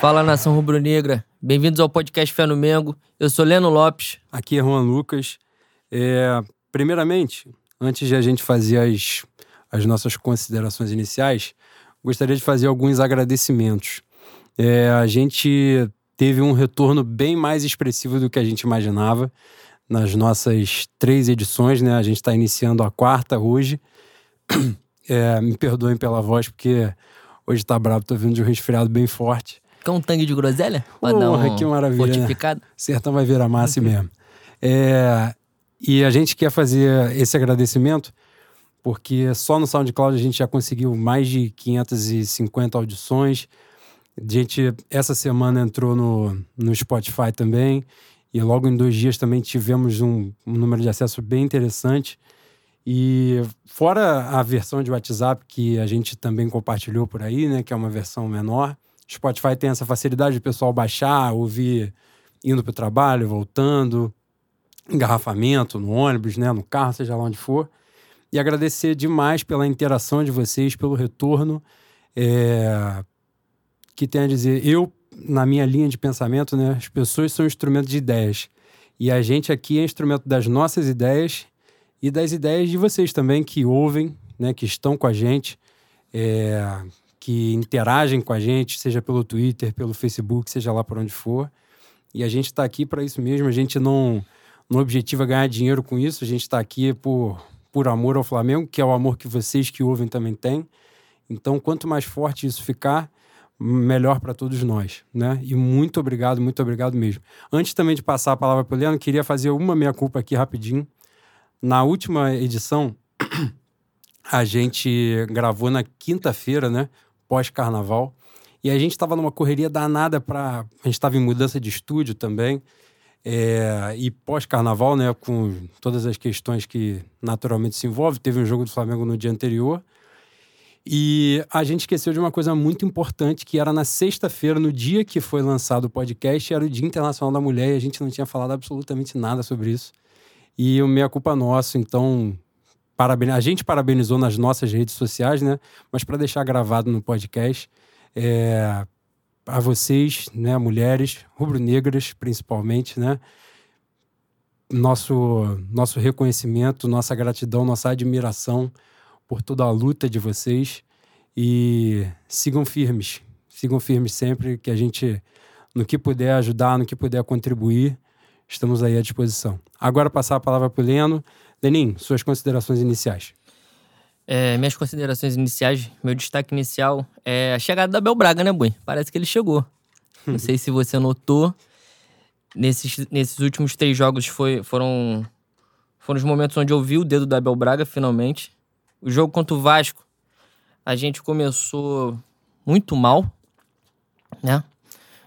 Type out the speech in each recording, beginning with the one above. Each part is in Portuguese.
Fala nação rubro-negra, bem-vindos ao podcast Fé no Mengo. Eu sou Leno Lopes. Aqui é Juan Lucas. É, primeiramente, antes de a gente fazer as, as nossas considerações iniciais, gostaria de fazer alguns agradecimentos. É, a gente teve um retorno bem mais expressivo do que a gente imaginava nas nossas três edições, né? A gente está iniciando a quarta hoje. É, me perdoem pela voz, porque hoje tá bravo, tô vindo de um resfriado bem forte. Quer um tangue de groselha? Pra dar um que maravilha, né? fortificado? Sertão vai virar massa mesmo. É, e a gente quer fazer esse agradecimento porque só no SoundCloud a gente já conseguiu mais de 550 audições. A gente, essa semana, entrou no, no Spotify também. E logo em dois dias também tivemos um, um número de acesso bem interessante. E fora a versão de WhatsApp que a gente também compartilhou por aí, né, que é uma versão menor, Spotify tem essa facilidade de o pessoal baixar, ouvir indo para o trabalho, voltando, engarrafamento no ônibus, né, no carro, seja lá onde for. E agradecer demais pela interação de vocês, pelo retorno. É... Que tem a dizer, eu, na minha linha de pensamento, né, as pessoas são instrumento de ideias. E a gente aqui é instrumento das nossas ideias e das ideias de vocês também que ouvem, né, que estão com a gente, é, que interagem com a gente, seja pelo Twitter, pelo Facebook, seja lá por onde for. E a gente está aqui para isso mesmo. A gente não, não objetiva ganhar dinheiro com isso. A gente está aqui por, por amor ao Flamengo, que é o amor que vocês que ouvem também têm. Então, quanto mais forte isso ficar, melhor para todos nós, né? E muito obrigado, muito obrigado mesmo. Antes também de passar a palavra para o Leandro, queria fazer uma meia-culpa aqui rapidinho. Na última edição, a gente gravou na quinta-feira, né? Pós-carnaval. E a gente estava numa correria danada para. A gente estava em mudança de estúdio também. É... E pós-carnaval, né? Com todas as questões que naturalmente se envolvem. Teve um jogo do Flamengo no dia anterior. E a gente esqueceu de uma coisa muito importante, que era na sexta-feira, no dia que foi lançado o podcast, era o Dia Internacional da Mulher, e a gente não tinha falado absolutamente nada sobre isso. E o meia culpa nosso, então paraben... a gente parabenizou nas nossas redes sociais, né? Mas para deixar gravado no podcast, é... a vocês, né, mulheres, rubro-negras principalmente, né? Nosso, nosso reconhecimento, nossa gratidão, nossa admiração por toda a luta de vocês e sigam firmes, sigam firmes sempre que a gente, no que puder ajudar, no que puder contribuir, estamos aí à disposição. Agora passar a palavra para o Leno. Lenin, suas considerações iniciais. É, minhas considerações iniciais, meu destaque inicial é a chegada da Bel Braga, né, Bui? Parece que ele chegou. Não sei se você notou. Nesses, nesses últimos três jogos foi, foram, foram os momentos onde eu vi o dedo da Abel Braga, finalmente. O jogo contra o Vasco, a gente começou muito mal, né?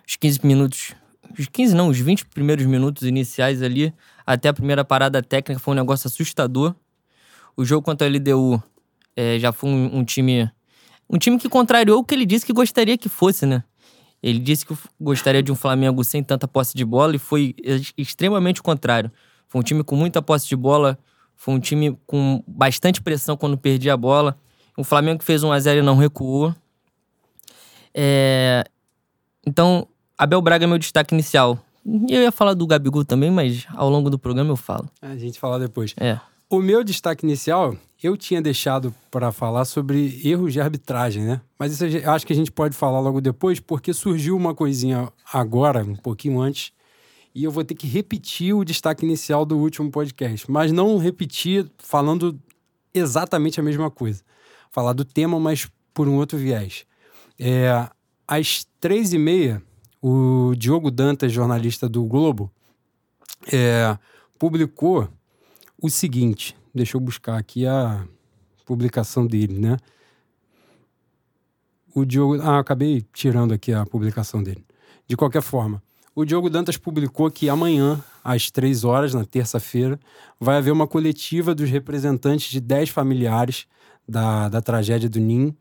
Os 15 minutos. Os 15 não, os 20 primeiros minutos iniciais ali, até a primeira parada técnica, foi um negócio assustador. O jogo contra a LDU é, já foi um, um time. Um time que contrariou o que ele disse que gostaria que fosse, né? Ele disse que gostaria de um Flamengo sem tanta posse de bola e foi extremamente o contrário. Foi um time com muita posse de bola, foi um time com bastante pressão quando perdia a bola. O Flamengo fez 1 a 0 e não recuou. É... Então, Abel Braga é meu destaque inicial. Eu ia falar do Gabigol também, mas ao longo do programa eu falo. A gente fala depois. É. O meu destaque inicial, eu tinha deixado para falar sobre erros de arbitragem, né? Mas isso eu acho que a gente pode falar logo depois, porque surgiu uma coisinha agora, um pouquinho antes, e eu vou ter que repetir o destaque inicial do último podcast, mas não repetir falando exatamente a mesma coisa. Falar do tema, mas por um outro viés. É, às três e meia, o Diogo Dantas, jornalista do Globo, é, publicou o seguinte. Deixa eu buscar aqui a publicação dele, né? O Diogo. Ah, acabei tirando aqui a publicação dele. De qualquer forma, o Diogo Dantas publicou que amanhã, às três horas, na terça-feira, vai haver uma coletiva dos representantes de dez familiares da, da tragédia do Nin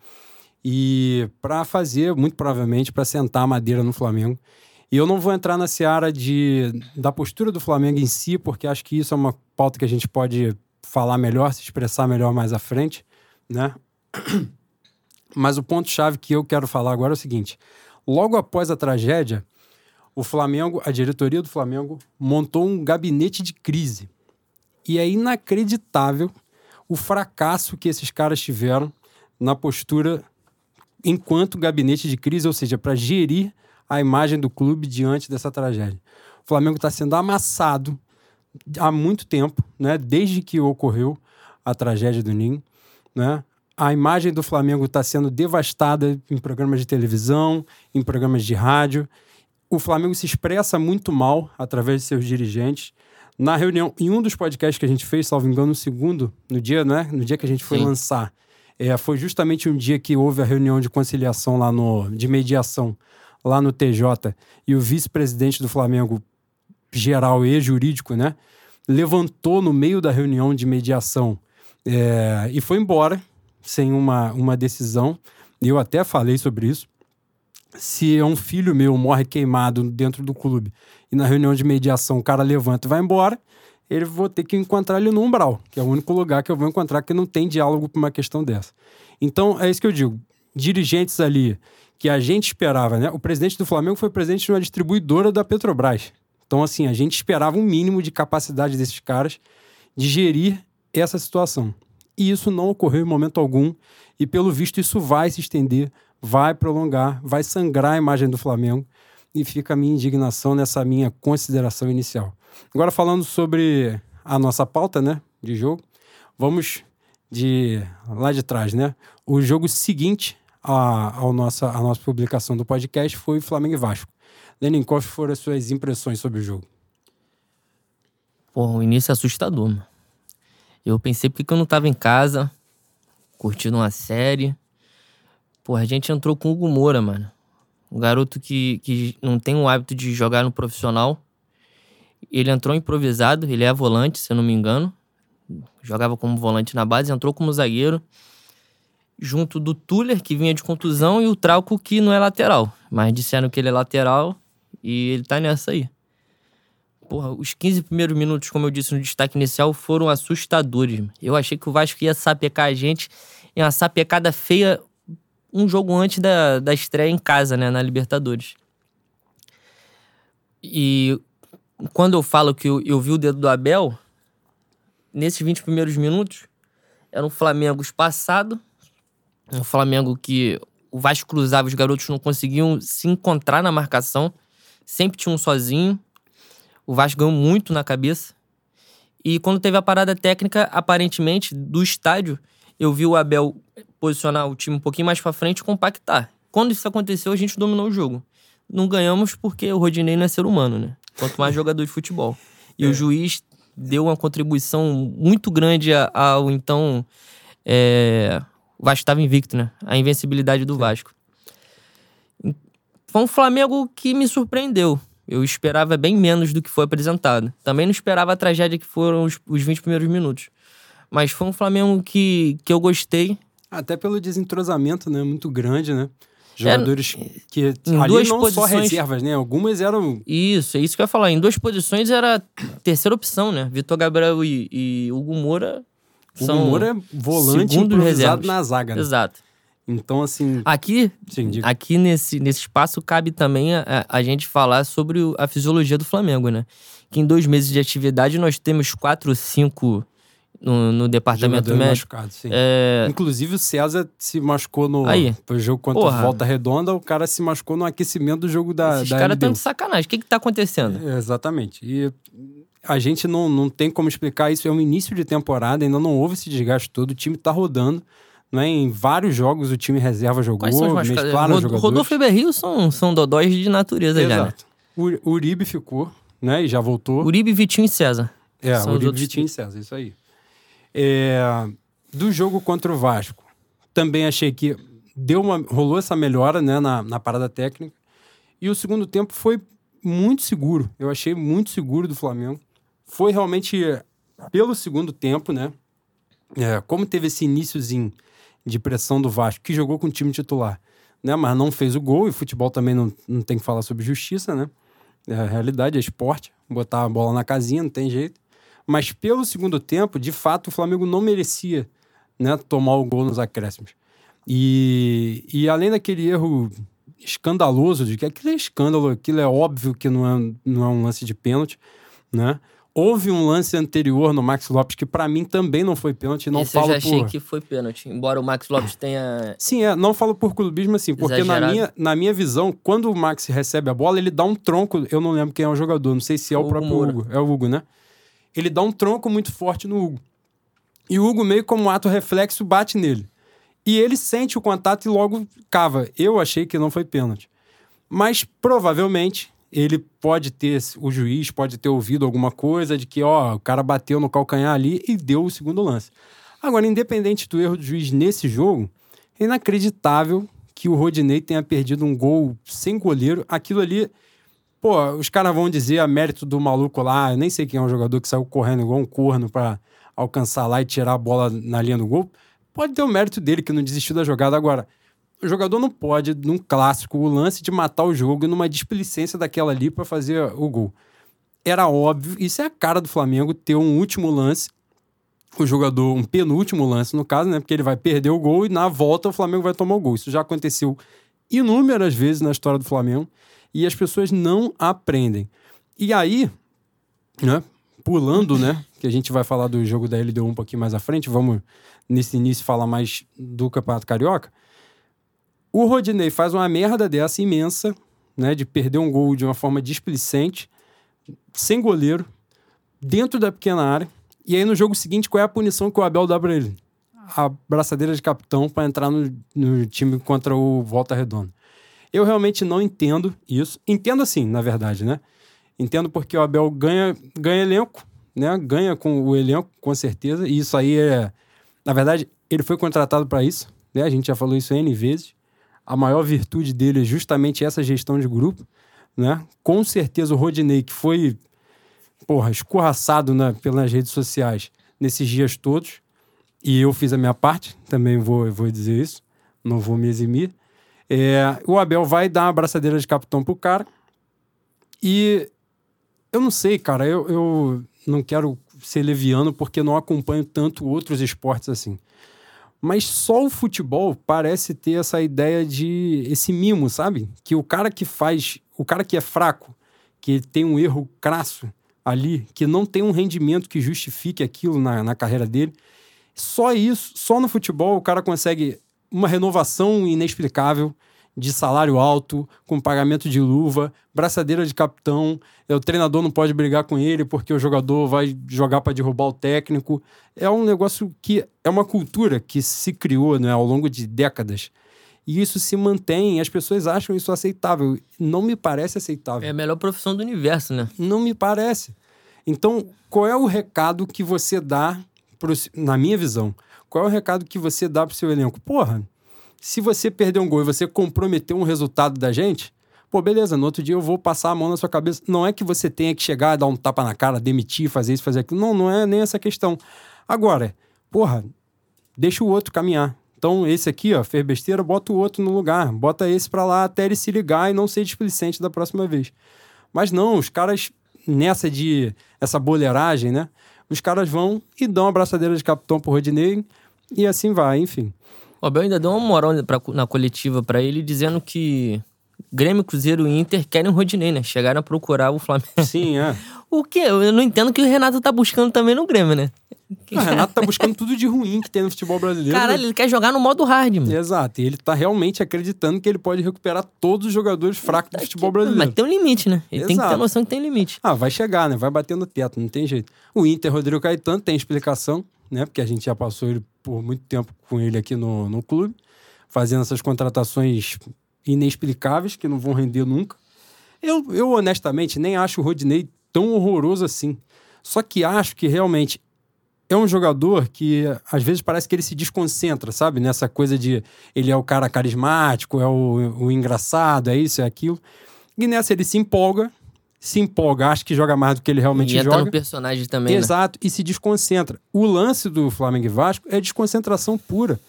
e para fazer, muito provavelmente, para sentar a madeira no Flamengo. E eu não vou entrar na seara de, da postura do Flamengo em si, porque acho que isso é uma pauta que a gente pode falar melhor, se expressar melhor mais à frente, né? Mas o ponto-chave que eu quero falar agora é o seguinte: Logo após a tragédia, o Flamengo, a diretoria do Flamengo, montou um gabinete de crise. E é inacreditável o fracasso que esses caras tiveram na postura enquanto gabinete de crise, ou seja, para gerir a imagem do clube diante dessa tragédia. O Flamengo está sendo amassado há muito tempo, né? desde que ocorreu a tragédia do Ninho. Né? A imagem do Flamengo está sendo devastada em programas de televisão, em programas de rádio. O Flamengo se expressa muito mal através de seus dirigentes. Na reunião, em um dos podcasts que a gente fez, salvo engano, no segundo, no dia, né? No dia que a gente foi Sim. lançar, é, foi justamente um dia que houve a reunião de conciliação lá no. de mediação lá no TJ, e o vice-presidente do Flamengo, geral e jurídico, né? Levantou no meio da reunião de mediação é, e foi embora sem uma, uma decisão. Eu até falei sobre isso. Se é um filho meu morre queimado dentro do clube e na reunião de mediação o cara levanta e vai embora, ele vou ter que encontrar ele no umbral, que é o único lugar que eu vou encontrar que não tem diálogo para uma questão dessa. Então, é isso que eu digo. Dirigentes ali que a gente esperava, né? O presidente do Flamengo foi presidente de uma distribuidora da Petrobras. Então, assim, a gente esperava um mínimo de capacidade desses caras de gerir essa situação. E isso não ocorreu em momento algum, e pelo visto isso vai se estender, vai prolongar, vai sangrar a imagem do Flamengo, e fica a minha indignação nessa minha consideração inicial. Agora falando sobre a nossa pauta, né, de jogo, vamos de lá de trás, né? O jogo seguinte a, a, nossa, a nossa publicação do podcast foi Flamengo e Vasco. Lenin, quais foram as suas impressões sobre o jogo? Pô, o início é assustador, mano. Eu pensei porque eu não tava em casa, curtindo uma série. Pô, a gente entrou com o Hugo Moura, mano. Um garoto que, que não tem o hábito de jogar no profissional. Ele entrou improvisado, ele é volante, se eu não me engano. Jogava como volante na base, entrou como zagueiro junto do Tuller, que vinha de contusão, e o Trauco, que não é lateral. Mas disseram que ele é lateral e ele tá nessa aí. Porra, os 15 primeiros minutos, como eu disse no destaque inicial, foram assustadores. Eu achei que o Vasco ia sapecar a gente em uma sapecada feia um jogo antes da, da estreia em casa, né, na Libertadores. E quando eu falo que eu, eu vi o dedo do Abel, nesses 20 primeiros minutos, era um Flamengo espaçado, um Flamengo que o Vasco cruzava, os garotos não conseguiam se encontrar na marcação. Sempre tinha um sozinho. O Vasco ganhou muito na cabeça. E quando teve a parada técnica, aparentemente, do estádio, eu vi o Abel posicionar o time um pouquinho mais para frente e compactar. Quando isso aconteceu, a gente dominou o jogo. Não ganhamos porque o Rodinei não é ser humano, né? Quanto mais jogador de futebol. E é. o juiz deu uma contribuição muito grande ao então é, o Vasco estava invicto, né? A invencibilidade do Sim. Vasco. Foi um Flamengo que me surpreendeu. Eu esperava bem menos do que foi apresentado. Também não esperava a tragédia que foram os, os 20 primeiros minutos. Mas foi um Flamengo que, que eu gostei. Até pelo desentrosamento, né? Muito grande, né? Jogadores é, que em ali duas não posições... só reservas, né? Algumas eram. Isso, é isso que eu ia falar. Em duas posições era terceira opção, né? Vitor Gabriel e, e Hugo Moura o Moura é volante improvisado na zaga. Né? Exato. Então, assim. Aqui, Sim, aqui nesse, nesse espaço cabe também a, a gente falar sobre a fisiologia do Flamengo, né? Que em dois meses de atividade nós temos quatro, cinco no, no departamento Jogador médico. Machucado, sim. É... Inclusive o César se machucou no Aí. jogo contra Porra. Volta Redonda, o cara se machucou no aquecimento do jogo da. Esses caras estão de sacanagem. O que, que tá acontecendo? É, exatamente. E a gente não, não tem como explicar isso. É um início de temporada, ainda não houve esse desgaste todo. O time tá rodando. Né? Em vários jogos o time reserva jogou, mesclaram Rod jogadores. Rodolfo e Berrio são, são dodóis de natureza Exato. já. Né? O Uribe ficou, né? E já voltou. Uribe, Vitinho e César. É, são Uribe. Vitinho e César, isso aí. É, do jogo contra o Vasco, também achei que deu uma, rolou essa melhora né, na, na parada técnica. E o segundo tempo foi muito seguro. Eu achei muito seguro do Flamengo foi realmente pelo segundo tempo, né? É, como teve esse iníciozinho de pressão do Vasco, que jogou com o time titular, né? Mas não fez o gol, e futebol também não, não tem que falar sobre justiça, né? É a realidade, é esporte, botar a bola na casinha, não tem jeito. Mas pelo segundo tempo, de fato, o Flamengo não merecia né, tomar o gol nos acréscimos. E, e além daquele erro escandaloso de que aquilo é escândalo, aquilo é óbvio que não é, não é um lance de pênalti, né? Houve um lance anterior no Max Lopes que para mim também não foi pênalti, não Esse falo eu já achei por... que foi pênalti. Embora o Max Lopes tenha. Sim, é, não falo por clubismo assim, porque na Exagerado. minha, na minha visão, quando o Max recebe a bola, ele dá um tronco, eu não lembro quem é o jogador, não sei se é o Hugo próprio. Hugo, é o Hugo, né? Ele dá um tronco muito forte no Hugo. E o Hugo meio como ato reflexo bate nele. E ele sente o contato e logo cava. Eu achei que não foi pênalti. Mas provavelmente ele pode ter, o juiz pode ter ouvido alguma coisa de que, ó, o cara bateu no calcanhar ali e deu o segundo lance. Agora, independente do erro do juiz nesse jogo, é inacreditável que o Rodinei tenha perdido um gol sem goleiro. Aquilo ali, pô, os caras vão dizer a mérito do maluco lá, eu nem sei quem é o jogador que saiu correndo igual um corno pra alcançar lá e tirar a bola na linha do gol. Pode ter o mérito dele que não desistiu da jogada. Agora, o jogador não pode, num clássico, o lance de matar o jogo numa displicência daquela ali pra fazer o gol. Era óbvio, isso é a cara do Flamengo, ter um último lance, o jogador, um penúltimo lance no caso, né? Porque ele vai perder o gol e na volta o Flamengo vai tomar o gol. Isso já aconteceu inúmeras vezes na história do Flamengo e as pessoas não aprendem. E aí, né? Pulando, né? Que a gente vai falar do jogo da LDU um pouquinho mais à frente, vamos nesse início falar mais do Campeonato Carioca. O Rodinei faz uma merda dessa imensa, né? De perder um gol de uma forma displicente, sem goleiro, dentro da pequena área. E aí no jogo seguinte, qual é a punição que o Abel dá pra ele? A braçadeira de capitão para entrar no, no time contra o Volta Redonda. Eu realmente não entendo isso. Entendo assim, na verdade, né? Entendo porque o Abel ganha, ganha elenco, né? Ganha com o elenco, com certeza. E isso aí é. Na verdade, ele foi contratado para isso, né? A gente já falou isso N vezes. A maior virtude dele é justamente essa gestão de grupo, né? Com certeza o Rodinei, que foi, porra, escorraçado né, pelas redes sociais nesses dias todos, e eu fiz a minha parte, também vou, vou dizer isso, não vou me eximir. É, o Abel vai dar uma abraçadeira de capitão pro cara. E eu não sei, cara, eu, eu não quero ser leviano porque não acompanho tanto outros esportes assim. Mas só o futebol parece ter essa ideia de esse mimo, sabe? Que o cara que faz, o cara que é fraco, que tem um erro crasso ali, que não tem um rendimento que justifique aquilo na, na carreira dele, só isso, só no futebol o cara consegue uma renovação inexplicável de salário alto, com pagamento de luva, braçadeira de capitão. é, O treinador não pode brigar com ele porque o jogador vai jogar para derrubar o técnico. É um negócio que é uma cultura que se criou né, ao longo de décadas. E isso se mantém, as pessoas acham isso aceitável. Não me parece aceitável. É a melhor profissão do universo, né? Não me parece. Então, qual é o recado que você dá, pro, na minha visão, qual é o recado que você dá pro seu elenco? Porra, se você perder um gol e você comprometer um resultado da gente, pô, beleza, no outro dia eu vou passar a mão na sua cabeça. Não é que você tenha que chegar, dar um tapa na cara, demitir, fazer isso, fazer aquilo. Não, não é nem essa questão. Agora, porra, deixa o outro caminhar. Então, esse aqui, ó, fez besteira, bota o outro no lugar. Bota esse pra lá até ele se ligar e não ser displicente da próxima vez. Mas não, os caras, nessa de essa boleiragem, né? Os caras vão e dão uma abraçadeira de capitão pro Rodinei e assim vai, enfim. O Abel ainda deu uma moral pra, na coletiva pra ele, dizendo que Grêmio, Cruzeiro e Inter querem o Rodinei, né? Chegaram a procurar o Flamengo. Sim, é. O quê? Eu não entendo que o Renato tá buscando também no Grêmio, né? O Renato tá buscando tudo de ruim que tem no futebol brasileiro. Caralho, ele quer jogar no modo hard, mano. Exato, e ele tá realmente acreditando que ele pode recuperar todos os jogadores fracos do futebol brasileiro. Mas tem um limite, né? Ele tem que ter Exato. noção que tem limite. Ah, vai chegar, né? Vai bater no teto, não tem jeito. O Inter, Rodrigo Caetano, tem explicação, né? Porque a gente já passou ele por muito tempo com ele aqui no, no clube, fazendo essas contratações inexplicáveis que não vão render nunca. Eu, eu honestamente nem acho o Rodinei tão horroroso assim. Só que acho que realmente é um jogador que às vezes parece que ele se desconcentra, sabe? Nessa coisa de ele é o cara carismático, é o, o engraçado, é isso, é aquilo. E nessa ele se empolga, se empolga, acha que joga mais do que ele realmente E entra joga. no personagem também, né? Exato, e se desconcentra. O lance do Flamengo e Vasco é desconcentração pura.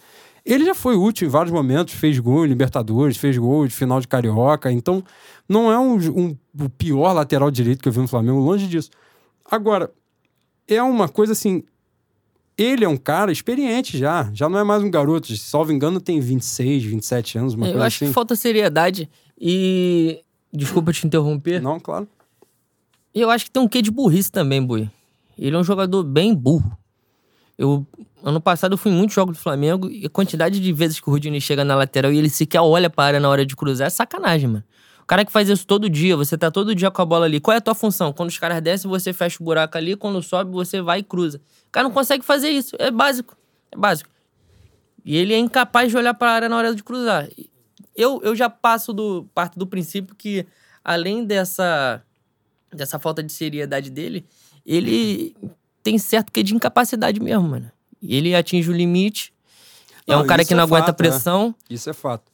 Ele já foi útil em vários momentos, fez gol em Libertadores, fez gol de final de Carioca, então não é um, um- o pior lateral direito que eu vi no Flamengo, longe disso. Agora, é uma coisa assim, ele é um cara experiente já. Já não é mais um garoto. Se salvo engano, tem 26, 27 anos, uma Eu coisa acho assim. que falta seriedade e. Desculpa te interromper. Não, claro. E eu acho que tem um quê de burrice também, Boi. Ele é um jogador bem burro. Eu, ano passado eu fui em muitos jogos do Flamengo e a quantidade de vezes que o Rudinei chega na lateral e ele sequer olha pra área na hora de cruzar é sacanagem, mano. O cara que faz isso todo dia, você tá todo dia com a bola ali. Qual é a tua função? Quando os caras descem, você fecha o buraco ali. Quando sobe, você vai e cruza. O cara não consegue fazer isso. É básico. É básico. E ele é incapaz de olhar pra área na hora de cruzar. Eu, eu já passo do parte do princípio que, além dessa, dessa falta de seriedade dele, ele tem certo que de incapacidade mesmo, mano. Ele atinge o limite. É Não, um cara que não é aguenta fato, pressão. Isso é fato.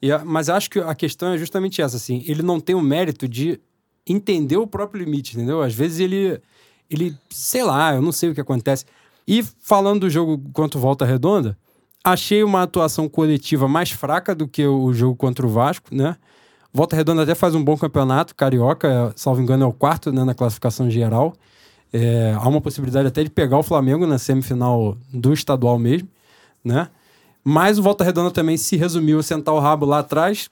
E mas acho que a questão é justamente essa, assim. Ele não tem o mérito de entender o próprio limite, entendeu? Às vezes ele, ele, sei lá, eu não sei o que acontece. E falando do jogo contra o Volta Redonda, achei uma atuação coletiva mais fraca do que o jogo contra o Vasco, né? Volta Redonda até faz um bom campeonato, Carioca, é, salvo engano, é o quarto né, na classificação geral. É, há uma possibilidade até de pegar o Flamengo na semifinal do estadual mesmo, né? Mas o Volta Redonda também se resumiu a sentar o rabo lá atrás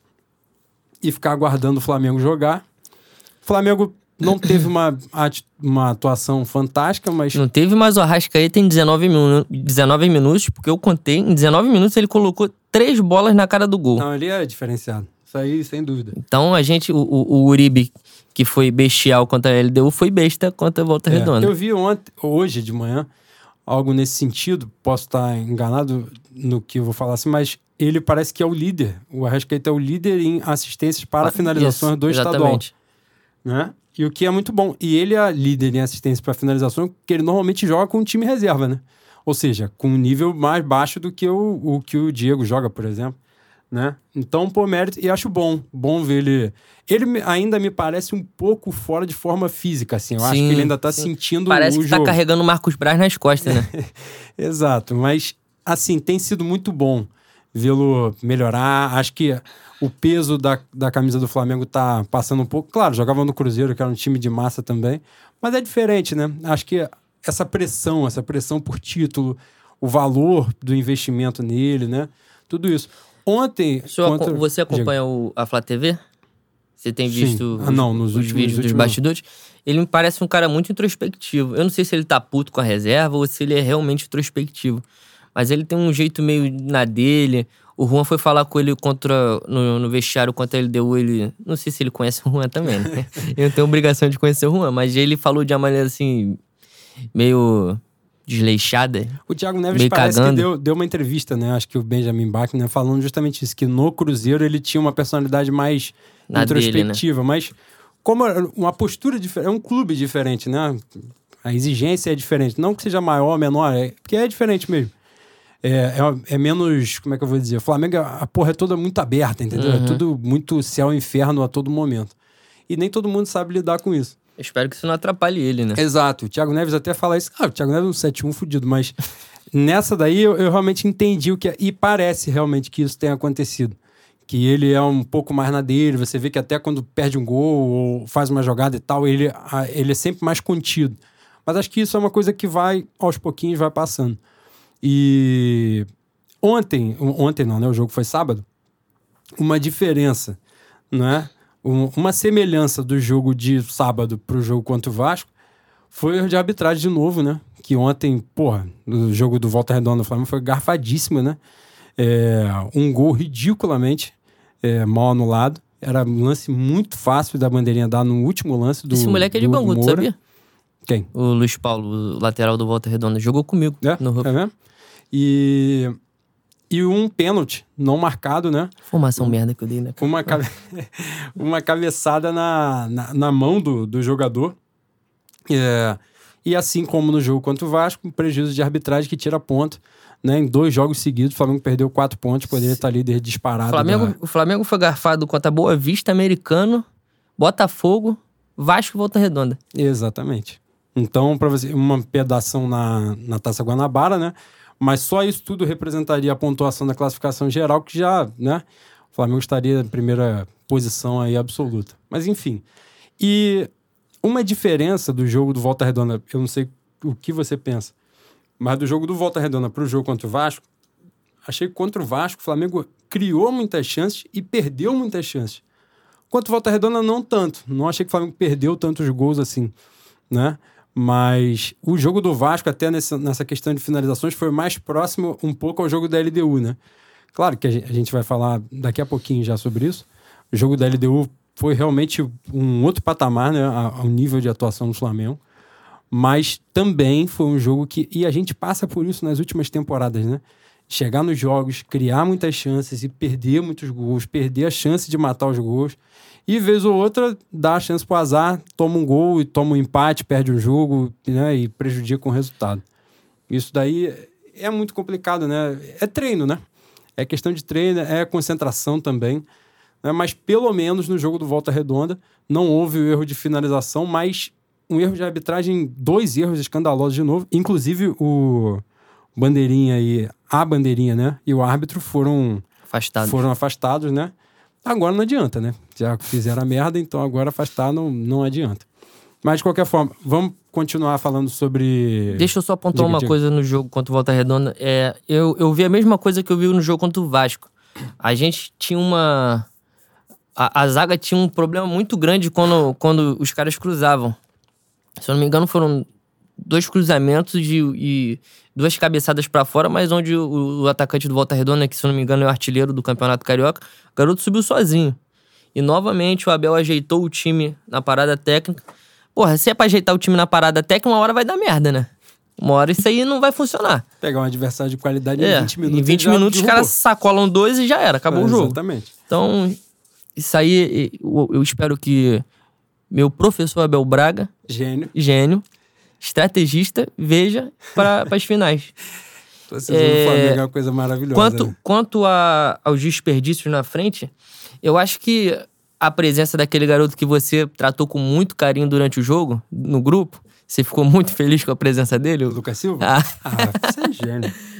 e ficar aguardando o Flamengo jogar. O Flamengo não teve uma, uma atuação fantástica, mas Não teve, mas o Arrascaeta em 19, minu 19 minutos, porque eu contei, em 19 minutos ele colocou três bolas na cara do gol. não, ele é diferenciado. Isso aí, sem dúvida. Então a gente, o, o, o Uribe, que foi bestial contra a LDU, foi besta contra a Volta É, Redonda. eu vi ontem, hoje de manhã algo nesse sentido. Posso estar enganado no que eu vou falar assim, mas ele parece que é o líder. O Arrascaeta é o líder em assistências para Ah, finalizações isso, do estadual. Exatamente. né? E o que é muito bom. E ele é líder em assistência para finalização, porque ele normalmente joga com um time reserva, né? Ou seja, com um nível mais baixo do que o, o que o Diego joga, por exemplo. Né? Então, pô, mérito. E acho bom. Bom ver ele. Ele ainda me parece um pouco fora de forma física, assim. Eu acho Sim, que ele ainda tá sim. sentindo Parece o que jogo. tá carregando o Marcos Braz nas costas, né? Exato, mas assim, tem sido muito bom vê-lo melhorar. Acho que o peso da, da camisa do Flamengo tá passando um pouco. Claro, jogava no Cruzeiro, que era um time de massa também, mas é diferente, né? Acho que essa pressão, essa pressão por título, o valor do investimento nele, né? Tudo isso. Ontem. Contra- você acompanha o, a Flá TV? Você tem visto Ah, não, nos os últimos- vídeos dos últimos- bastidores? Ele me parece um cara muito introspectivo. Eu não sei se ele tá puto com a reserva ou se ele é realmente introspectivo. Mas ele tem um jeito meio na dele. O Juan foi falar com ele contra no, no vestiário contra ele deu ele. Não sei se ele conhece o Juan também, né? Eu tenho obrigação de conhecer o Juan, mas ele falou de uma maneira assim, meio desleixada. O Thiago Neves parece cagando. que deu, deu uma entrevista, né? Acho que o Benjamin Bach, né? Falando justamente isso, que no Cruzeiro ele tinha uma personalidade mais Na dele, né? introspectiva, mas como é uma postura diferente, é um clube diferente, né? A exigência é diferente. Não que seja maior ou menor, é, porque é diferente mesmo. É, é, é menos, como é que eu vou dizer? O Flamengo, a porra é toda muito aberta, entendeu? É Uhum. tudo muito céu e inferno a todo momento. E nem todo mundo sabe lidar com isso. Eu espero que isso não atrapalhe ele, né? Exato. O Thiago Neves até fala isso. Ah, o Thiago Neves é um 7-1 fudido, mas nessa daí eu, eu realmente entendi o que é. E parece realmente que isso tenha acontecido. Que ele é um pouco mais na dele. Você vê que até quando perde um gol ou faz uma jogada e tal, ele, ele é sempre mais contido. Mas acho que isso é uma coisa que vai, aos pouquinhos, vai passando. E ontem, ontem não, né? O jogo foi sábado. Uma diferença, né? Um- uma semelhança do jogo de sábado pro jogo contra o Vasco foi o de arbitragem de novo, né? Que ontem, porra, no jogo do Volta Redonda do Flamengo foi garfadíssimo, né? É, um gol ridiculamente é, mal anulado. Era um lance muito fácil da bandeirinha dar no último lance do. Esse moleque é de Bangu, sabia? Quem? O Luiz Paulo, o lateral do Volta Redonda, jogou comigo É, no Rugby. é mesmo? E, e um pênalti não marcado, né? Formação merda que eu dei, né? uma, cabe- uma cabeçada na, na, na mão do, do jogador. É, e assim como no jogo contra o Vasco, um prejuízo de arbitragem que tira ponto. Né? Em dois jogos seguidos, o Flamengo perdeu quatro pontos, poderia estar líder disparado. O Flamengo, da- o Flamengo foi garfado contra Boa Vista, Americano, Botafogo, Vasco e Volta Redonda. Exatamente. Então, para você, uma pedação na, na Taça Guanabara, né? Mas só isso tudo representaria a pontuação da classificação geral, que já, né? O Flamengo estaria na primeira posição aí absoluta. Mas enfim. E uma diferença do jogo do Volta Redonda, eu não sei o que você pensa, Mas do jogo do Volta Redonda para o jogo contra o Vasco, achei que contra o Vasco, o Flamengo criou muitas chances e perdeu muitas chances. Quanto Volta Redonda, não tanto. Não achei que o Flamengo perdeu tantos gols assim, né? Mas o jogo do Vasco, até nessa, nessa questão de finalizações, foi mais próximo um pouco ao jogo da LDU, né? Claro que a gente vai falar daqui a pouquinho já sobre isso. O jogo da LDU foi realmente um outro patamar, né? Ao nível de atuação do Flamengo. Mas também foi um jogo que. E a gente passa por isso nas últimas temporadas, né? Chegar nos jogos, criar muitas chances e perder muitos gols, perder a chance de matar os gols. E vez ou outra, dá a chance pro azar, toma um gol e toma um empate, perde um jogo, né? E prejudica o resultado. Isso daí é muito complicado, né? É treino, né? É questão de treino, é concentração também. Né? Mas pelo menos no jogo do Volta Redonda não houve o erro de finalização, mas um erro de arbitragem, dois erros escandalosos de novo. Inclusive o bandeirinha e a bandeirinha, né? E o árbitro foram afastados. Foram afastados, né? Agora não adianta, né? Já fizeram a merda, então agora afastar não, não adianta. Mas de qualquer forma, vamos continuar falando sobre. Deixa eu só apontar diga, uma diga. coisa no jogo contra o Volta Redonda. É, eu, eu vi a mesma coisa que eu vi no jogo contra o Vasco. A gente tinha uma. A, a zaga tinha um problema muito grande quando, quando os caras cruzavam. Se eu não me engano, foram dois cruzamentos de, e duas cabeçadas para fora, mas onde o, o, atacante do Volta Redonda, que se não me engano é o artilheiro do Campeonato Carioca, o garoto subiu sozinho. E novamente o Abel ajeitou o time na parada técnica. Porra, se é pra ajeitar o time na parada técnica, uma hora vai dar merda, né? Uma hora isso aí não vai funcionar. Pegar um adversário de qualidade é, em 20 minutos. Em 20 minutos os caras sacolam dois e já era, acabou é, o jogo. Exatamente. Então, isso aí eu, eu espero que meu professor Abel Braga. Gênio. Gênio. Estrategista, veja para as finais. Torcedor é, Flamengo é uma coisa maravilhosa. Quanto, né? quanto a, aos desperdícios na frente, eu acho que a presença daquele garoto que você tratou com muito carinho durante o jogo, no grupo, você ficou muito feliz com a presença dele? Lucas Silva? Ah, ah você é gênio.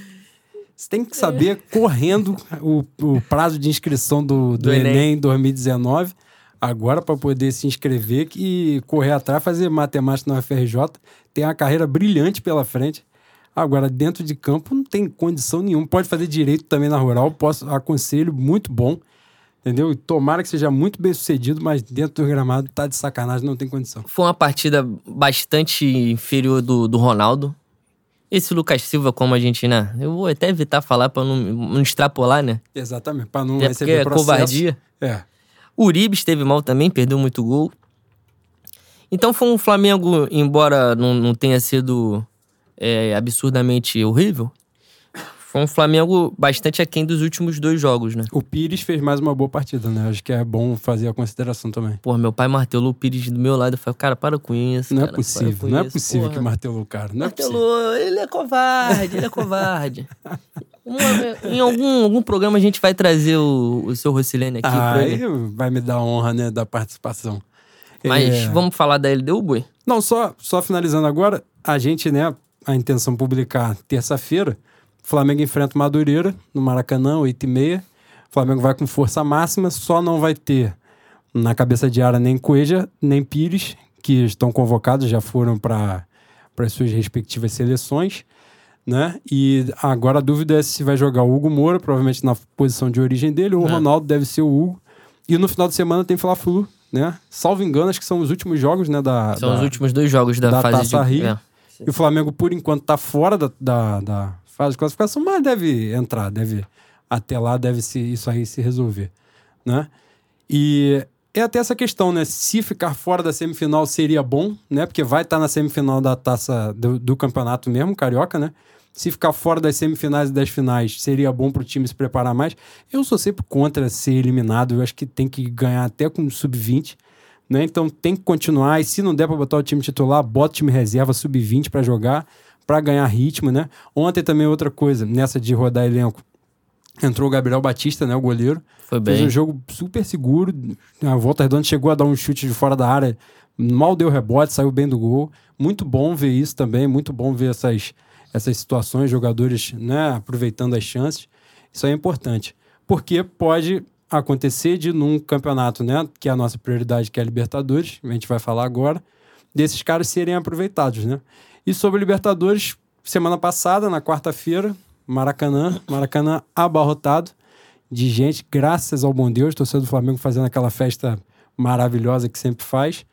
Você tem que saber, correndo, o, o prazo de inscrição do, do, do Enem. Enem 2019 agora para poder se inscrever e correr atrás, fazer matemática na UFRJ, tem uma carreira brilhante pela frente. Agora, dentro de campo, não tem condição nenhuma. Pode fazer direito também na rural, posso aconselho, muito bom. Entendeu? Tomara que seja muito bem sucedido, mas dentro do gramado tá de sacanagem, não tem condição. Foi uma partida bastante inferior do, do Ronaldo. Esse Lucas Silva, como a gente, né? Eu vou até evitar falar para não, não extrapolar, né? Exatamente, para não até receber porque é covardia. É. O Uribe esteve mal também, perdeu muito gol. Então foi um Flamengo, embora não, não tenha sido é, absurdamente horrível, foi um Flamengo bastante aquém dos últimos dois jogos, né? O Pires fez mais uma boa partida, né? Acho que é bom fazer a consideração também. Pô, meu pai martelou o Pires do meu lado. Eu falei, cara, para com isso. Não é cara, é possível, não é possível porra. que martelou o cara. Não martelou, é ele é covarde, ele é covarde. em algum, algum programa a gente vai trazer o, o seu Rocilene aqui. Ah, aí vai me dar honra, né, da participação. Mas é... vamos falar da LDU, Boi? Não, só, só finalizando agora, a gente, né, a intenção publicar terça-feira, Flamengo enfrenta o Madureira no Maracanã, 8h30. Flamengo vai com força máxima, só não vai ter na cabeça de área nem Coelho, nem Pires, que estão convocados, já foram para as suas respectivas seleções né? E agora a dúvida é se vai jogar o Hugo Moura, provavelmente na posição de origem dele, ou o é. Ronaldo deve ser o Hugo. E no final de semana tem Fla-Flu, né? Salvo engano, acho que são os últimos jogos, né? Da, são da, os últimos dois jogos da, da fase Taça de... Rio. É. E o Flamengo, por enquanto, tá fora da, da, da, fase de classificação, mas deve entrar, deve até lá deve se, isso aí se resolver, né? E é até essa questão, né? Se ficar fora da semifinal seria bom, né? Porque vai estar tá na semifinal da taça do, do campeonato mesmo, carioca, né? Se ficar fora das semifinais e das finais, seria bom para o time se preparar mais. Eu sou sempre contra ser eliminado. Eu acho que tem que ganhar até com sub-20. Né? Então tem que continuar. E se não der para botar o time titular, bota o time reserva sub-20 para jogar, para ganhar ritmo. Né? Ontem também outra coisa, nessa de rodar elenco, entrou o Gabriel Batista, né, o goleiro. Foi bem. Fez um jogo super seguro. A volta redonda chegou a dar um chute de fora da área, mal deu rebote, saiu bem do gol. Muito bom ver isso também, muito bom ver essas essas situações, jogadores né, aproveitando as chances. Isso é importante. Porque pode acontecer de num campeonato, né, que é a nossa prioridade, que é a Libertadores, a gente vai falar agora, desses caras serem aproveitados, né? E sobre Libertadores, semana passada, na quarta-feira, Maracanã, Maracanã abarrotado de gente, graças ao bom Deus, torcedor do Flamengo fazendo aquela festa maravilhosa que sempre faz.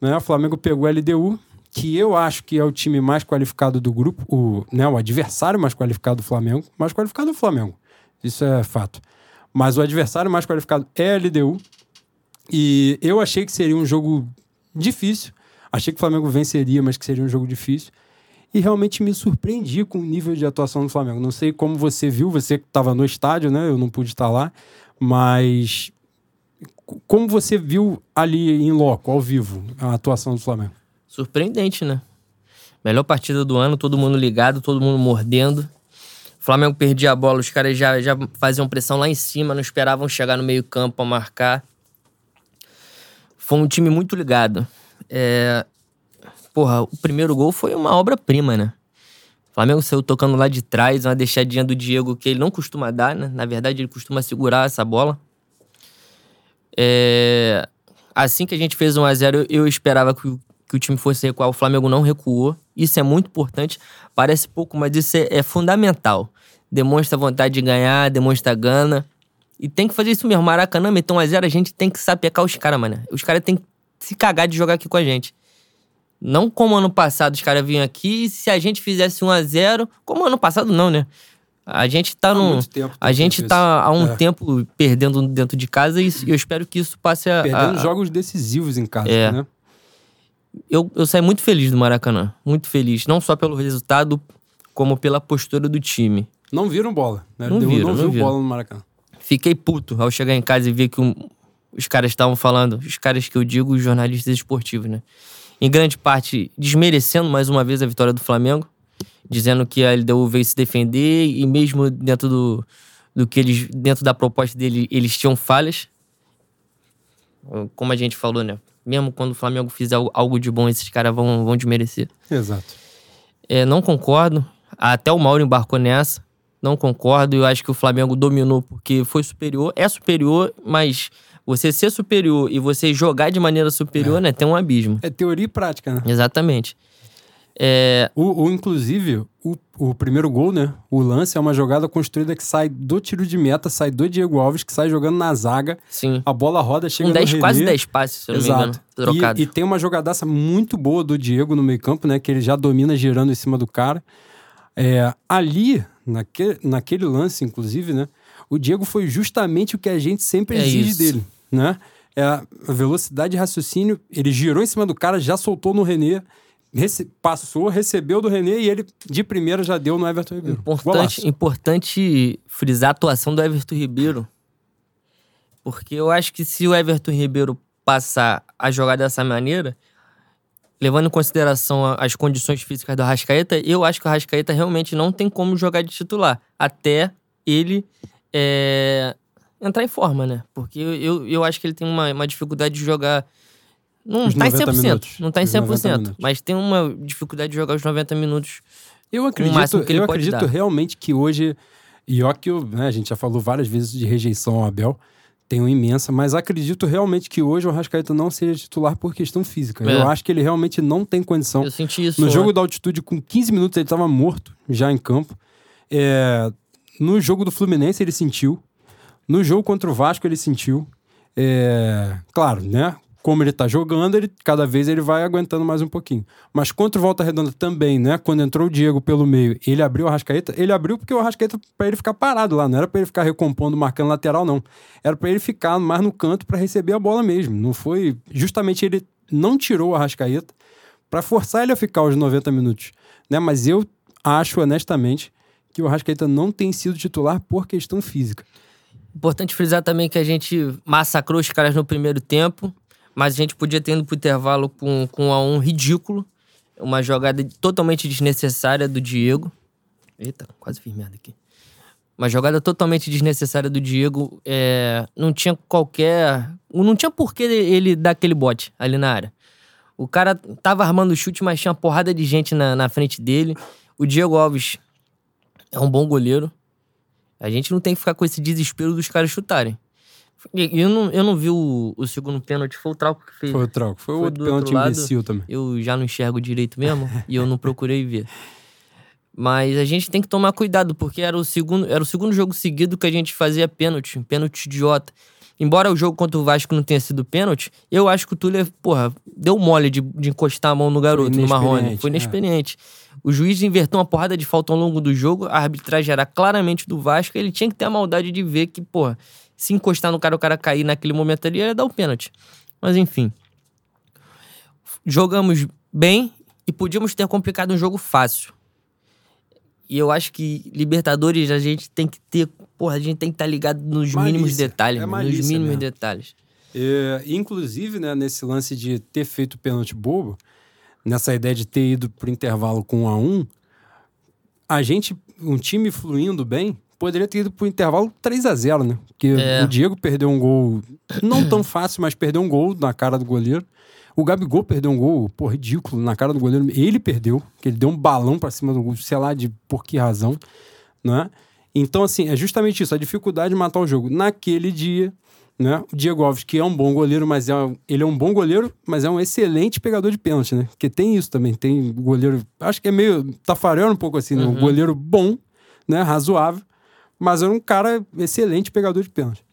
Né? O Flamengo pegou a LDU, que eu acho que é o time mais qualificado do grupo, o, né, o adversário mais qualificado do Flamengo, mais qualificado do Flamengo. Isso é fato. Mas o adversário mais qualificado é a LDU. E eu achei que seria um jogo difícil. Achei que o Flamengo venceria, mas que seria um jogo difícil. E realmente me surpreendi com o nível de atuação do Flamengo. Não sei como você viu, você que estava no estádio, né? Eu não pude estar lá. Mas como você viu ali em loco, ao vivo, a atuação do Flamengo? Surpreendente, né? Melhor partida do ano, todo mundo ligado, todo mundo mordendo. O Flamengo perdia a bola, os caras já, já faziam pressão lá em cima, não esperavam chegar no meio-campo a marcar. Foi um time muito ligado. É... Porra, o primeiro gol foi uma obra-prima, né? O Flamengo saiu tocando lá de trás, uma deixadinha do Diego que ele não costuma dar, né? Na verdade, ele costuma segurar essa bola. É... Assim que a gente fez 1x0, eu esperava que, que o time fosse recuar. O Flamengo não recuou. Isso é muito importante. Parece pouco, mas isso é, é fundamental. Demonstra vontade de ganhar, demonstra gana. E tem que fazer isso mesmo. Maracanã, meteu 1x0, a gente tem que sapecar os caras, mano. Os caras têm que se cagar de jogar aqui com a gente. Não como ano passado os caras vinham aqui, se a gente fizesse 1x0. Como ano passado, não, né? A gente tá no. A gente tá há um é. tempo perdendo dentro de casa e eu espero que isso passe a. Perdendo a, jogos decisivos em casa, é. né? Eu, eu saí muito feliz do Maracanã. Muito feliz. Não só pelo resultado, como pela postura do time. Não viram bola, né? Não, viram, não, não viu bola no Maracanã. Fiquei puto ao chegar em casa e ver que um, os caras estavam falando, os caras que eu digo, os jornalistas esportivos, né? Em grande parte, desmerecendo mais uma vez a vitória do Flamengo dizendo que a LDU veio se defender e mesmo dentro do, do que eles dentro da proposta dele eles tinham falhas. Como a gente falou, né? Mesmo quando o Flamengo fizer algo de bom, esses caras vão, vão desmerecer. Exato. É, não concordo. Até o Mauro embarcou nessa. Não concordo. Eu acho que o Flamengo dominou porque foi superior. É superior, mas você ser superior e você jogar de maneira superior, é. né? Tem um abismo. É teoria e prática, né? Exatamente. É... O, o, inclusive, o, o primeiro gol, né? O lance é uma jogada construída que sai do tiro de meta, sai do Diego Alves, que sai jogando na zaga. Sim. A bola roda, chega um 10, no quase 10 passes, se eu não Exato. me engano. Trocado. E, e tem uma jogadaça muito boa do Diego no meio campo, né? Que ele já domina girando em cima do cara. É, ali, naquele, naquele lance, inclusive, né? O Diego foi justamente o que a gente sempre é exige isso. dele, né? É a velocidade de raciocínio. Ele girou em cima do cara, já soltou no René Rece passou, recebeu do René e ele de primeira já deu no Everton Ribeiro. Importante, importante frisar a atuação do Everton Ribeiro. Porque eu acho que se o Everton Ribeiro passar a jogar dessa maneira, levando em consideração as condições físicas do Arrascaeta, eu acho que o Arrascaeta realmente não tem como jogar de titular. Até ele é, entrar em forma, né? Porque eu, eu acho que ele tem uma, uma dificuldade de jogar não está em 100%. Minutos. Não está em 100%. Mas tem uma dificuldade de jogar os 90 minutos. Eu acredito, eu acredito realmente que hoje. E ó, que eu, né, a gente já falou várias vezes de rejeição ao Abel, tenho imensa, mas acredito realmente que hoje o Rascaeta não seja titular por questão física. É. Eu acho que ele realmente não tem condição. Eu senti isso. No jogo da altitude, com 15 minutos, ele estava morto já em campo. É, no jogo do Fluminense, ele sentiu. No jogo contra o Vasco, ele sentiu. É, claro, né? Como ele tá jogando, ele cada vez ele vai aguentando mais um pouquinho. Mas contra o Volta Redonda também, né? Quando entrou o Diego pelo meio, ele abriu o Arrascaeta, ele abriu porque o Arrascaeta para ele ficar parado lá, não era para ele ficar recompondo, marcando lateral não. Era para ele ficar mais no canto para receber a bola mesmo. Não foi justamente ele não tirou o Arrascaeta para forçar ele a ficar os 90 minutos, né? Mas eu acho honestamente que o Arrascaeta não tem sido titular por questão física. Importante frisar também que a gente massacrou os caras no primeiro tempo mas a gente podia ter ido pro intervalo com, com um ridículo. Uma jogada totalmente desnecessária do Diego. Eita, quase fiz merda aqui. Uma jogada totalmente desnecessária do Diego. É, não tinha qualquer. Não tinha porquê ele dar aquele bote ali na área. O cara tava armando o chute, mas tinha uma porrada de gente na, na frente dele. O Diego Alves é um bom goleiro. A gente não tem que ficar com esse desespero dos caras chutarem. Eu não, eu não vi o, o segundo pênalti, foi o Trauco que fez. Foi o Trauco, foi, o outro pênalti imbecil também. Eu já não enxergo direito mesmo e eu não procurei ver. Mas a gente tem que tomar cuidado, porque era o segundo, era o segundo jogo seguido que a gente fazia pênalti, pênalti idiota. Embora o jogo contra o Vasco não tenha sido pênalti, eu acho que o Túlio, porra, deu mole de, de encostar a mão no garoto, no Marrone. Foi inexperiente. É. O juiz inverteu uma porrada de falta ao longo do jogo, a arbitragem era claramente do Vasco, ele tinha que ter a maldade de ver que, porra, se encostar no cara, o cara cair naquele momento ali, ia dar o pênalti. Mas enfim. Jogamos bem e podíamos ter complicado um jogo fácil. E eu acho que Libertadores a gente tem que ter. Porra, a gente tem que estar tá ligado nos malícia. mínimos detalhes. É nos mínimos mesmo. detalhes. É, inclusive, né, nesse lance de ter feito pênalti bobo, nessa ideia de ter ido pro intervalo com um a um, a gente, um time fluindo bem, poderia ter ido pro intervalo 3 a 0 né? Porque é. o Diego perdeu um gol, não tão fácil, mas perdeu um gol na cara do goleiro. O Gabigol perdeu um gol, pô, ridículo, na cara do goleiro. Ele perdeu, que ele deu um balão para cima do gol, sei lá de por que razão, né? Então, assim, é justamente isso, a dificuldade de matar o jogo. Naquele dia, né? O Diego Alves, que é um bom goleiro, mas é, ele é um bom goleiro, mas é um excelente pegador de pênalti, né? Porque tem isso também, tem goleiro, acho que é meio tafarel um pouco assim, né? Um uhum. goleiro bom, né? Razoável, mas é um cara excelente pegador de pênalti.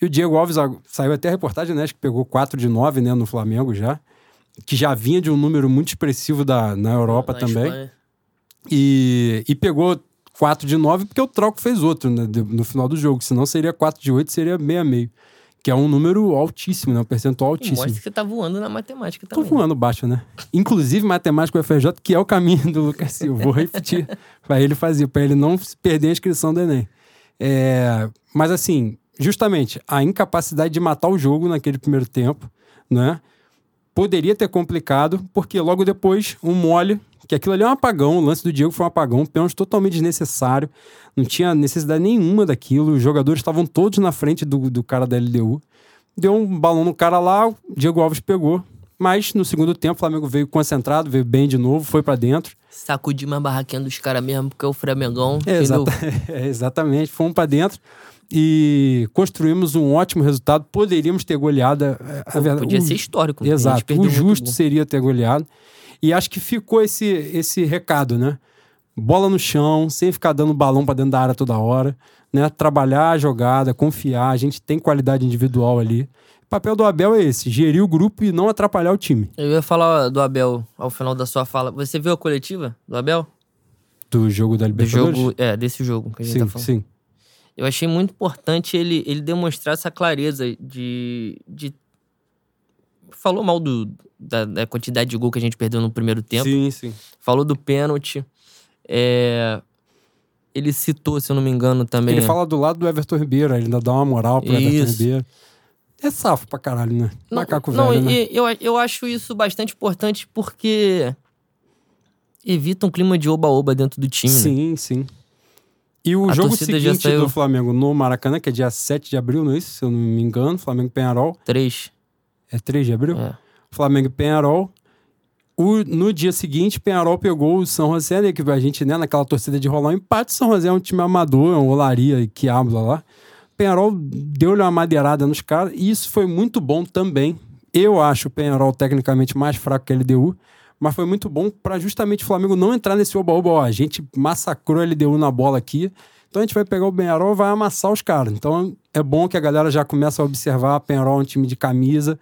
E o Diego Alves saiu até a reportagem, né? Acho que pegou 4 de 9 né, no Flamengo já. Que já vinha de um número muito expressivo da, na Europa na também. E, e pegou 4 de 9 porque o Troco fez outro né, no final do jogo. Senão seria 4 de 8, seria meia meio. Que é um número altíssimo, né? Um percentual altíssimo. Mostra que você tá voando na matemática também. Tô voando baixo, né? Inclusive, matemática UFRJ, que é o caminho do Lucas Silva. Vou repetir para ele fazer, para ele não perder a inscrição do Enem. É, mas assim, justamente a incapacidade de matar o jogo naquele primeiro tempo, né? Poderia ter complicado, porque logo depois um mole, que aquilo ali é um apagão, o lance do Diego foi um apagão, um pênalti totalmente desnecessário, não tinha necessidade nenhuma daquilo, os jogadores estavam todos na frente do, do cara da LDU. Deu um balão no cara lá, o Diego Alves pegou, mas no segundo tempo o Flamengo veio concentrado, veio bem de novo, foi para dentro. Sacudiu uma barraquinha dos caras mesmo, porque é o Flamengão. É, exata é, exatamente, fomos para dentro e construímos um ótimo resultado. Poderíamos ter goleado. É, a verdade, Podia o, ser histórico. Exato. O justo seria ter goleado. E acho que ficou esse, esse recado, né? Bola no chão, sem ficar dando balão para dentro da área toda hora, né? Trabalhar a jogada, confiar. A gente tem qualidade individual ali. O papel do Abel é esse: gerir o grupo e não atrapalhar o time. Eu ia falar do Abel ao final da sua fala. Você viu a coletiva do Abel? Do jogo da Libertadores? Do jogo, é, desse jogo que a gente sim, tá falando. Sim eu achei muito importante ele, ele demonstrar essa clareza de, de. Falou mal do, da, da, quantidade de gol que a gente perdeu no primeiro tempo. Sim, sim. Falou do pênalti. É... Ele citou, se eu não me engano, também. Ele fala do lado do Everton Ribeiro, ele ainda dá uma moral pro isso. Everton Ribeiro. É safo pra caralho, né? Não, Macaco não, velho, né? Eu, eu acho isso bastante importante porque evita um clima de oba-oba dentro do time. Sim, né? sim. E o a jogo seguinte saiu... do Flamengo no Maracanã, que é dia 7 de abril, não é isso? Se eu não me engano, Flamengo Penharol. 3. É 3 de abril? É. Flamengo Penharol. O, no dia seguinte, Penharol pegou o São José, né, que a gente, né, naquela torcida de rolar um empate. São José é um time amador, é um olaria que habla lá. Penharol deu-lhe uma madeirada nos caras e isso foi muito bom também. Eu acho o Penharol tecnicamente mais fraco que a LDU mas foi muito bom para justamente o Flamengo não entrar nesse oba-oba. A gente massacrou a LDU na bola aqui, então a gente vai pegar o Penharol e vai amassar os caras. Então é bom que a galera já comece a observar. Penharol é um time de camisa,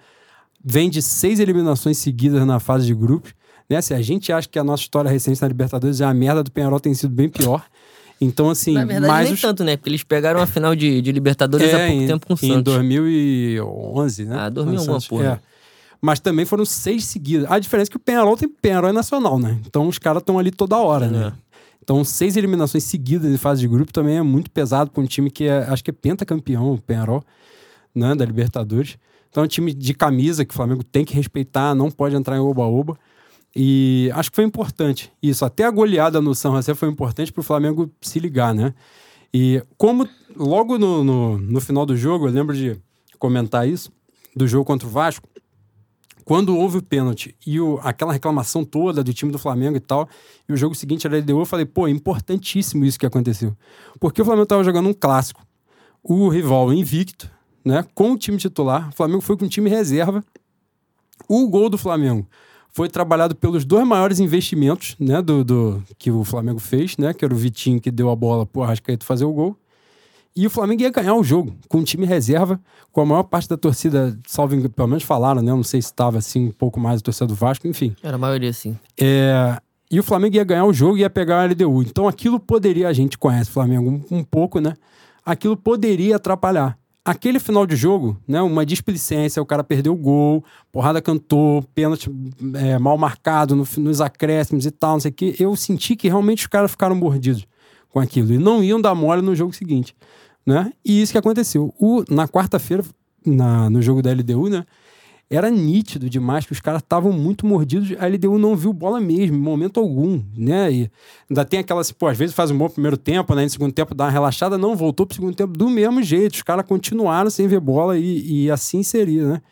vem de seis eliminações seguidas na fase de grupos. Né? Se a gente acha que a nossa história recente na Libertadores é a merda do Penharol tem sido bem pior. Então, assim. Na verdade, mais nem os... tanto, né? Porque eles pegaram a final de, de Libertadores é, há pouco em, tempo com o Santos. Em 2011, né? Ah, 2011, porra. É mas também foram seis seguidas. A diferença é que o Penharol tem Penharol é nacional, né? Então os caras estão ali toda hora, né? É. Então, seis eliminações seguidas em fase de grupo também é muito pesado para um time que é, acho que é pentacampeão, o Penharol, né, da Libertadores. Então, é um time de camisa que o Flamengo tem que respeitar, não pode entrar em oba-oba. E acho que foi importante isso. Até a goleada no São José foi importante para o Flamengo se ligar, né? E como logo no, no, no final do jogo, eu lembro de comentar isso, do jogo contra o Vasco, quando houve o pênalti e o, aquela reclamação toda do time do Flamengo e tal, e o jogo seguinte era LDU, eu falei, pô, importantíssimo isso que aconteceu. Porque o Flamengo estava jogando um clássico, o rival invicto, né, com o time titular, o Flamengo foi com o time reserva. O gol do Flamengo foi trabalhado pelos dois maiores investimentos né, do, do, que o Flamengo fez, né? Que era o Vitinho que deu a bola pro Arrascaeta fazer o gol. E o Flamengo ia ganhar o jogo com o time reserva, com a maior parte da torcida, salvo pelo menos falaram, né? Não sei se estava assim um pouco mais a torcida do Vasco, enfim. Era a maioria, sim. É, e o Flamengo ia ganhar o jogo e ia pegar a LDU. Então aquilo poderia, a gente conhece o Flamengo um, um pouco, né? Aquilo poderia atrapalhar aquele final de jogo, né, uma displicência, o cara perdeu o gol, porrada cantou, pênalti é, mal marcado no, nos acréscimos e tal, não sei o quê. Eu senti que realmente os caras ficaram mordidos com aquilo e não iam dar mole no jogo seguinte, né? E isso que aconteceu. O, na quarta-feira, no jogo da LDU, né? Era nítido demais que os caras estavam muito mordidos. A LDU não viu bola mesmo, em momento algum, né? E ainda tem aquela, pô, às vezes faz um bom primeiro tempo, né? No segundo tempo dá uma relaxada, não, voltou pro segundo tempo do mesmo jeito. Os caras continuaram sem ver bola e, e assim seria, né?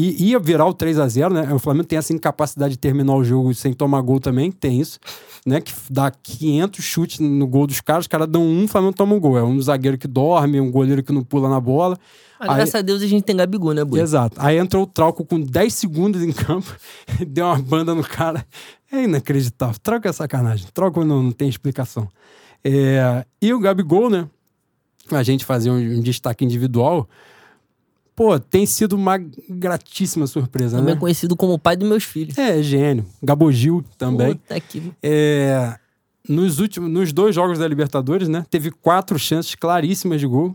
E ia virar o 3 a 0 né? O Flamengo tem essa incapacidade de terminar o jogo sem tomar gol também, tem isso, né? Que dá 500 chutes no gol dos caras, os caras dão um, o Flamengo toma um gol. É um zagueiro que dorme, um goleiro que não pula na bola. Mas, graças a Deus a gente tem Gabigol, né, Bui? Exato. Aí entrou o Trauco com 10 segundos em campo, deu uma banda no cara. É inacreditável. Trauco é sacanagem. Trauco não, não tem explicação. É... E o Gabigol, né? A gente fazia um, um destaque individual pô, tem sido uma gratíssima surpresa, também né? conhecido como o pai dos meus filhos. É, gênio. Gabogil também. Puta que... É, nos últimos, nos dois jogos da Libertadores, né? Teve quatro chances claríssimas de gol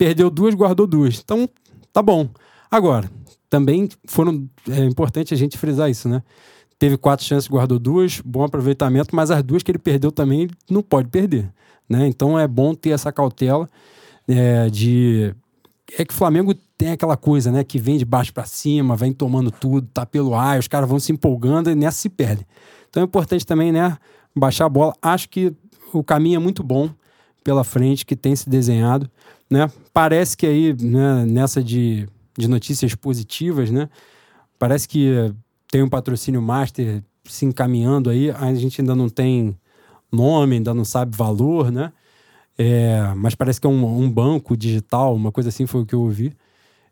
perdeu duas, guardou duas. Então, tá bom. Agora, também foram. É importante a gente frisar isso, né? Teve quatro chances, guardou duas, bom aproveitamento, mas as duas que ele perdeu também não pode perder. Né? Então é bom ter essa cautela é, de. É que o Flamengo tem aquela coisa, né? Que vem de baixo para cima, vem tomando tudo, tá pelo ar, os caras vão se empolgando e nessa se perde. Então é importante também, né? Baixar a bola. Acho que o caminho é muito bom pela frente que tem se desenhado né? Parece que aí, né, nessa de, de notícias positivas, né? Parece que tem um patrocínio master se encaminhando aí, a gente ainda não tem nome, ainda não sabe valor, né? É, mas parece que é um, um, banco digital, uma coisa assim foi o que eu ouvi.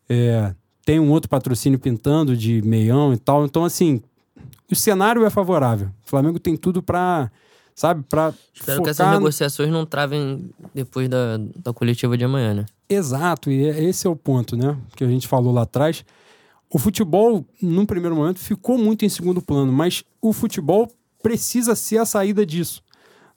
É, tem um outro patrocínio pintando de meião e tal. Então, assim, o cenário é favorável. O Flamengo tem tudo para sabe? Pra Espero que essas negociações não travem depois da, da coletiva de amanhã, né? Exato, e é, esse é o ponto, né? Que a gente falou lá atrás. O futebol, num primeiro momento, ficou muito em segundo plano, mas o futebol precisa ser a saída disso,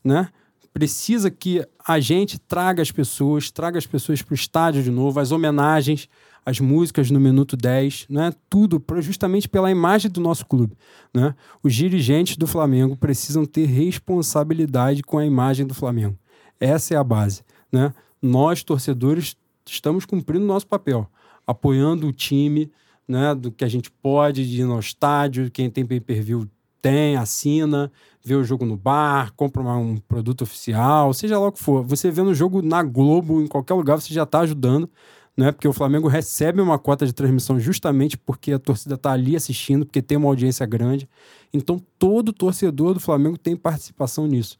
né? Precisa que a gente traga as pessoas, traga as pessoas para o estádio de novo, as homenagens, as músicas no minuto 10, né? tudo pra, justamente pela imagem do nosso clube. Né? Os dirigentes do Flamengo precisam ter responsabilidade com a imagem do Flamengo. Essa é a base. Né? Nós, torcedores, estamos cumprindo nosso papel, apoiando o time né, do que a gente pode, de ir no estádio, quem tem pay-per-view tem, assina, vê o jogo no bar, compra um produto oficial, seja lá o que for. Você vendo o jogo na Globo, em qualquer lugar, você já está ajudando né? Porque o Flamengo recebe uma cota de transmissão justamente porque a torcida está ali assistindo, porque tem uma audiência grande. Então, todo torcedor do Flamengo tem participação nisso.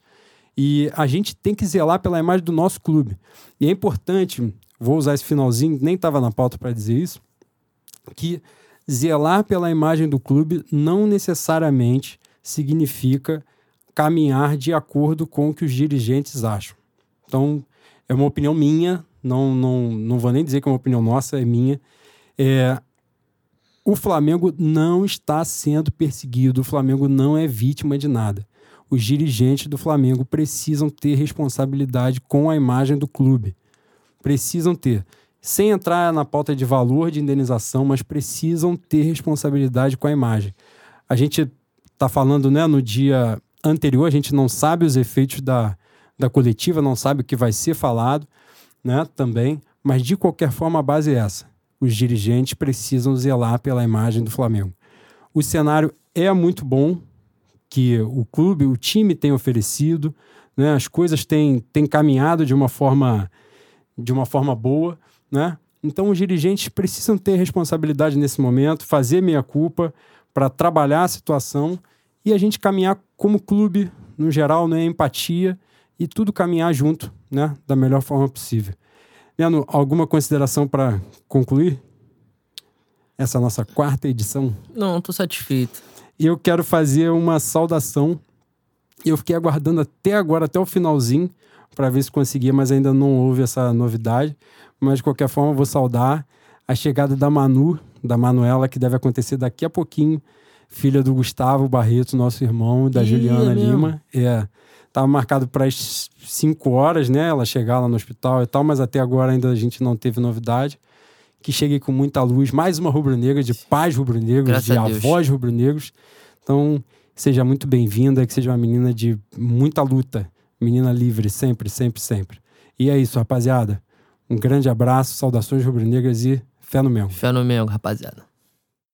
E a gente tem que zelar pela imagem do nosso clube. E é importante, vou usar esse finalzinho, nem estava na pauta para dizer isso, que zelar pela imagem do clube não necessariamente significa caminhar de acordo com o que os dirigentes acham. Então, é uma opinião minha, não, não, não vou nem dizer que é uma opinião nossa, é minha. É, o Flamengo não está sendo perseguido, o Flamengo não é vítima de nada. Os dirigentes do Flamengo precisam ter responsabilidade com a imagem do clube. Precisam ter. Sem entrar na pauta de valor de indenização, mas precisam ter responsabilidade com a imagem. A gente está falando né, no dia anterior, a gente não sabe os efeitos da, da coletiva, não sabe o que vai ser falado né, também, mas de qualquer forma a base é essa. Os dirigentes precisam zelar pela imagem do Flamengo. O cenário é muito bom que o clube, o time tem oferecido, né, as coisas têm, têm caminhado de uma forma de uma forma boa, né? Então os dirigentes precisam ter responsabilidade nesse momento, fazer meia culpa para trabalhar a situação e a gente caminhar como clube no geral, né, empatia e tudo caminhar junto, né, da melhor forma possível. Leandro, alguma consideração para concluir essa nossa quarta edição? Não, estou satisfeito. eu quero fazer uma saudação. Eu fiquei aguardando até agora, até o finalzinho, para ver se conseguia, mas ainda não houve essa novidade. Mas de qualquer forma, eu vou saudar a chegada da Manu, da Manuela, que deve acontecer daqui a pouquinho, filha do Gustavo Barreto, nosso irmão, da Ih, Juliana é? Lima. É. Tava marcado para as 5 horas, né? Ela chegar lá no hospital e tal, mas até agora ainda a gente não teve novidade. Que cheguei com muita luz, mais uma rubro-negra, de pais rubro-negros, de avós rubro-negros. Então, seja muito bem-vinda, que seja uma menina de muita luta, menina livre, sempre, sempre, sempre. E é isso, rapaziada. Um grande abraço, saudações rubro-negras e fé no Mengo. Fé no Mengo, rapaziada.